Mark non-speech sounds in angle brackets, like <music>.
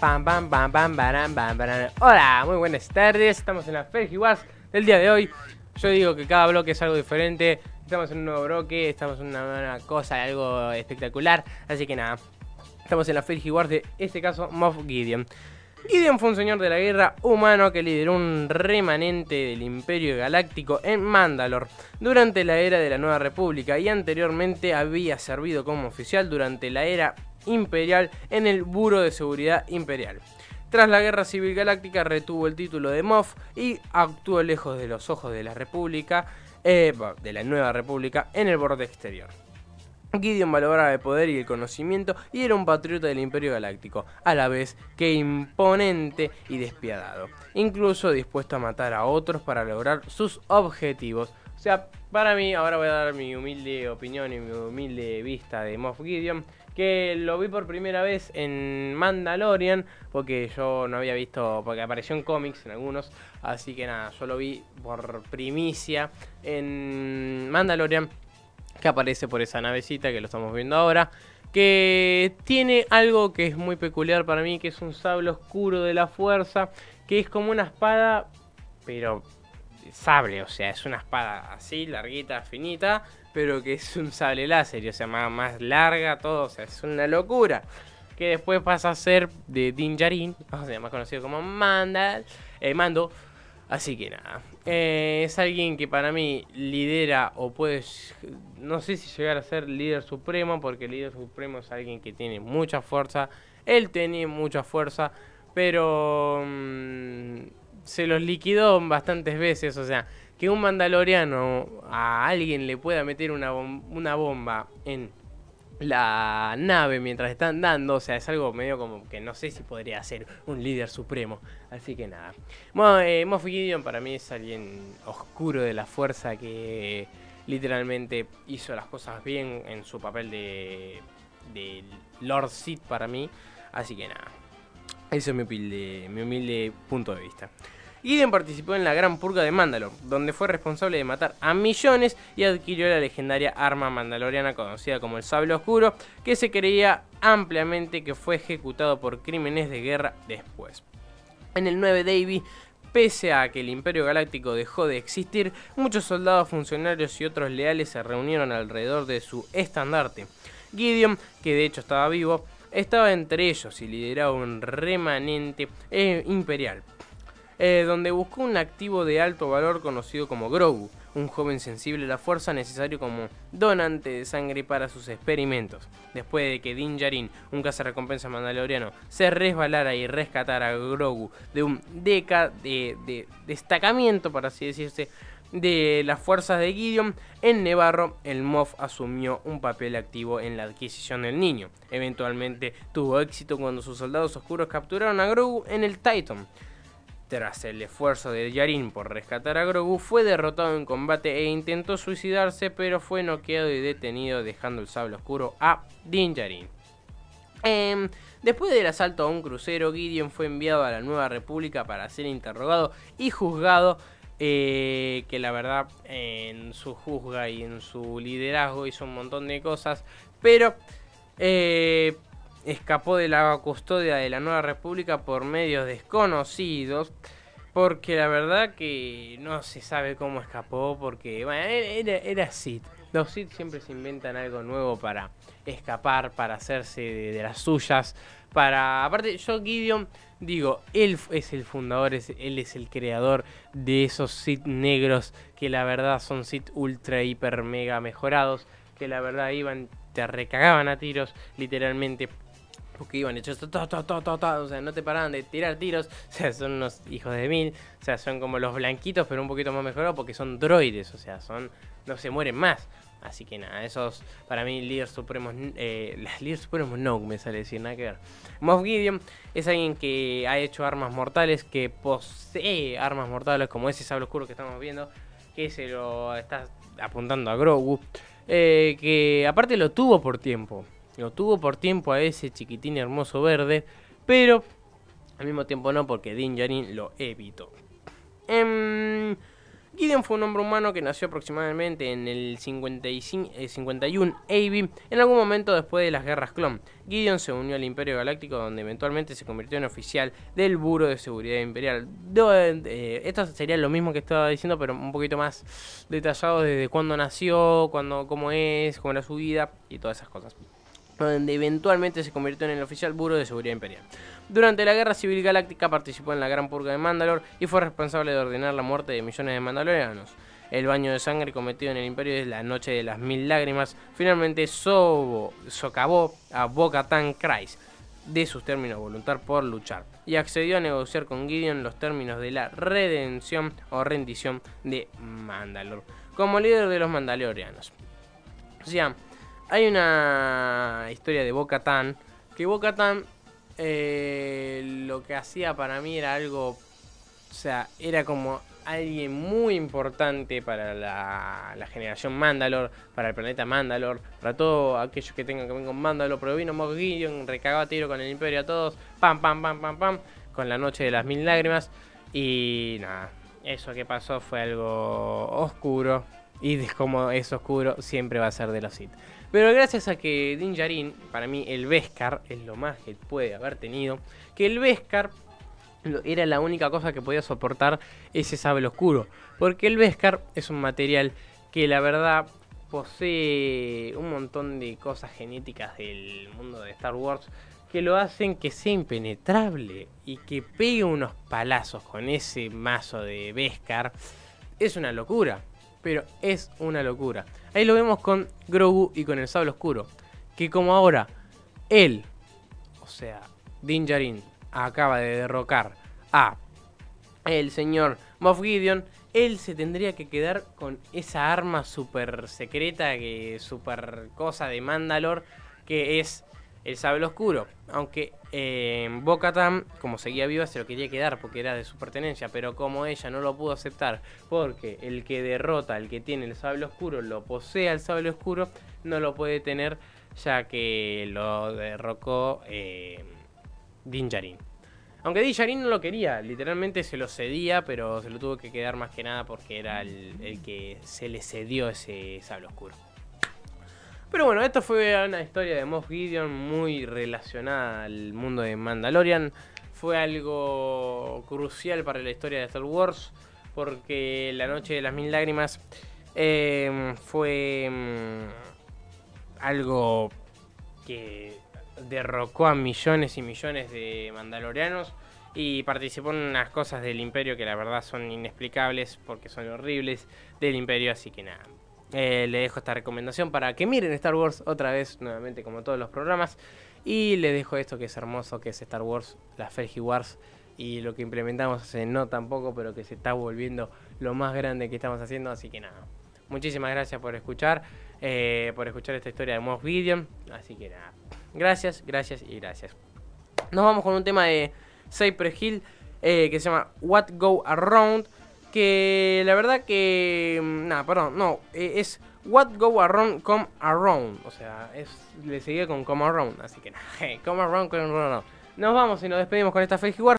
Pam, pam, pam, pam, pam, pam, pam. Hola, muy buenas tardes. Estamos en la Wars del día de hoy. Yo digo que cada bloque es algo diferente. Estamos en un nuevo bloque, estamos en una nueva cosa, algo espectacular. Así que nada, estamos en la Wars de este caso, Moff Gideon. Gideon fue un señor de la guerra humano que lideró un remanente del Imperio Galáctico en Mandalor durante la era de la Nueva República y anteriormente había servido como oficial durante la era imperial en el Buro de Seguridad Imperial. Tras la Guerra Civil Galáctica retuvo el título de Moff y actuó lejos de los ojos de la República, eh, de la Nueva República, en el borde exterior. Gideon valoraba el poder y el conocimiento y era un patriota del Imperio Galáctico, a la vez que imponente y despiadado, incluso dispuesto a matar a otros para lograr sus objetivos. O sea, para mí, ahora voy a dar mi humilde opinión y mi humilde vista de Moff Gideon que lo vi por primera vez en Mandalorian, porque yo no había visto, porque apareció en cómics en algunos, así que nada, yo lo vi por primicia en Mandalorian, que aparece por esa navecita que lo estamos viendo ahora, que tiene algo que es muy peculiar para mí, que es un sable oscuro de la fuerza, que es como una espada, pero sable, o sea, es una espada así, larguita, finita, pero que es un sable láser, o sea, más, larga, todo, o sea, es una locura. Que después pasa a ser de Din Djarin, <laughs> o sea, más conocido como Mandal, eh, Mando. Así que nada, eh, es alguien que para mí lidera o puede, no sé si llegar a ser líder supremo, porque el líder supremo es alguien que tiene mucha fuerza, él tiene mucha fuerza, pero mm, se los liquidó bastantes veces, o sea, que un mandaloriano a alguien le pueda meter una, una bomba en la nave mientras están dando, o sea, es algo medio como que no sé si podría ser un líder supremo. Así que nada. Bueno, eh, Moff Gideon para mí es alguien oscuro de la fuerza que literalmente hizo las cosas bien en su papel de, Lord Sith para mí. Así que nada. Eso es mi humilde, mi humilde punto de vista. Gideon participó en la Gran Purga de Mandalor, donde fue responsable de matar a millones y adquirió la legendaria arma mandaloriana conocida como el Sable Oscuro, que se creía ampliamente que fue ejecutado por crímenes de guerra después. En el 9 Davy Pese a que el Imperio Galáctico dejó de existir, muchos soldados, funcionarios y otros leales se reunieron alrededor de su estandarte. Gideon, que de hecho estaba vivo, estaba entre ellos y lideraba un remanente eh, imperial. Eh, donde buscó un activo de alto valor conocido como Grogu, un joven sensible a la fuerza necesario como donante de sangre para sus experimentos. Después de que Din Djarin, un cazarrecompensa mandaloriano, se resbalara y rescatara a Grogu de un deca de, destacamiento, por así decirse, de las fuerzas de Gideon, en Nevarro el Moff asumió un papel activo en la adquisición del niño. Eventualmente tuvo éxito cuando sus soldados oscuros capturaron a Grogu en el Titan. Tras el esfuerzo de Yarin por rescatar a Grogu, fue derrotado en combate e intentó suicidarse, pero fue noqueado y detenido dejando el sable oscuro a Din Djarin. Em, después del asalto a un crucero, Gideon fue enviado a la Nueva República para ser interrogado y juzgado, eh, que la verdad en su juzga y en su liderazgo hizo un montón de cosas, pero eh, escapó de la custodia de la Nueva República por medios desconocidos. Porque la verdad que no se sabe cómo escapó. Porque bueno, era, era Sith. Los Sith siempre se inventan algo nuevo para escapar, para hacerse de, las suyas. Para. Aparte, yo Gideon, digo, él es el fundador, él es el creador de esos Sith negros. Que la verdad son Sith ultra, hiper, mega mejorados. Que la verdad iban, te recagaban a tiros, literalmente porque iban hechos, o sea, no te paraban de tirar tiros, <laughs> o sea, son unos hijos de mil, o sea, son como los blanquitos, pero un poquito más mejorados porque son droides, o sea, son, no se mueren más. Así que nada, esos para mí líderes supremos, eh, las líderes supremos no, me sale decir, nada que ver. Moff Gideon es alguien que ha hecho armas mortales, que posee armas mortales como ese sable oscuro que estamos viendo, que se lo está apuntando a Grogu, eh, que aparte lo tuvo por tiempo. Lo tuvo por tiempo a ese chiquitín hermoso verde, pero al mismo tiempo no, porque Din Djarin lo evitó. Em, Gideon fue un hombre humano que nació aproximadamente en el 55, 51 AB, en algún momento después de las guerras clon. Gideon se unió al Imperio Galáctico, donde eventualmente se convirtió en oficial del Buro de Seguridad Imperial. Eh, esto sería lo mismo que estaba diciendo, pero un poquito más detallado desde cuándo nació, cuándo, cómo es, cómo era su vida y todas esas cosas donde eventualmente se convirtió en el oficial Buro de Seguridad Imperial. Durante la Guerra Civil Galáctica participó en la Gran Purga de Mandalor y fue responsable de ordenar la muerte de millones de mandalorianos. El baño de sangre cometido en el Imperio de la Noche de las Mil Lágrimas finalmente socavó a Bo-Katan Kryze de sus términos voluntad por luchar y accedió a negociar con Gideon los términos de la redención o rendición de Mandalor como líder de los mandalorianos. Hay una historia de Boca Tan. Que Boca Tan eh, lo que hacía para mí era algo. O sea, era como alguien muy importante para la, generación Mandalor, para el planeta Mandalor, para todos aquellos que tengan que ver con Mandalor. Pero vino Moff Gideon, recagaba tiro con el Imperio a todos. Pam, pam, pam, pam, pam. Con la noche de las mil lágrimas. Y nada, eso que pasó fue algo oscuro. Y como es oscuro, siempre va a ser de los Sith. Pero gracias a que Din Djarin, para mí el Beskar es lo más que puede haber tenido, que el Beskar era la única cosa que podía soportar ese sable oscuro. Porque el Beskar es un material que la verdad posee un montón de cosas genéticas del mundo de Star Wars que lo hacen que sea impenetrable y que pegue unos palazos con ese mazo de Beskar. Es una locura pero es una locura. Ahí lo vemos con Grogu y con el sable oscuro. Que como ahora él, o sea, Din Djarin, acaba de derrocar a el señor Moff Gideon, él se tendría que quedar con esa arma super secreta, que super cosa de Mandalor, que es el sable oscuro. Aunque eh, como seguía viva, se lo quería quedar porque era de su pertenencia. Pero como ella no lo pudo aceptar porque el que derrota, el que tiene el sable oscuro, lo posee el sable oscuro, no lo puede tener ya que lo derrocó eh, Din Djarin. Aunque Din Djarin no lo quería, literalmente se lo cedía, pero se lo tuvo que quedar más que nada porque era el que se le cedió ese sable oscuro. Pero bueno, esto fue una historia de Moff Gideon muy relacionada al mundo de Mandalorian. Fue algo crucial para la historia de Star Wars porque la noche de las mil lágrimas eh, fue mm, algo que derrocó a millones y millones de mandalorianos y participó en unas cosas del imperio que la verdad son inexplicables porque son horribles del imperio, así que nada, eh, le dejo esta recomendación para que miren Star Wars otra vez, nuevamente como todos los programas. Y le dejo esto que es hermoso, que es Star Wars, la Fergie Wars. Y lo que implementamos hace no tampoco, pero que se está volviendo lo más grande que estamos haciendo. Así que nada, muchísimas gracias por escuchar, eh, por escuchar esta historia de Moff Gideon. Así que nada, gracias, gracias y gracias. Nos vamos con un tema de Cypress Hill eh, que se llama What Go Around que la verdad que... Mm, nada, perdón, no, eh, es What Go Around, Come Around. O sea, es, le seguía con Come Around, así que nada, <laughs> Come Around, Come Around. Nos vamos y nos despedimos con esta War.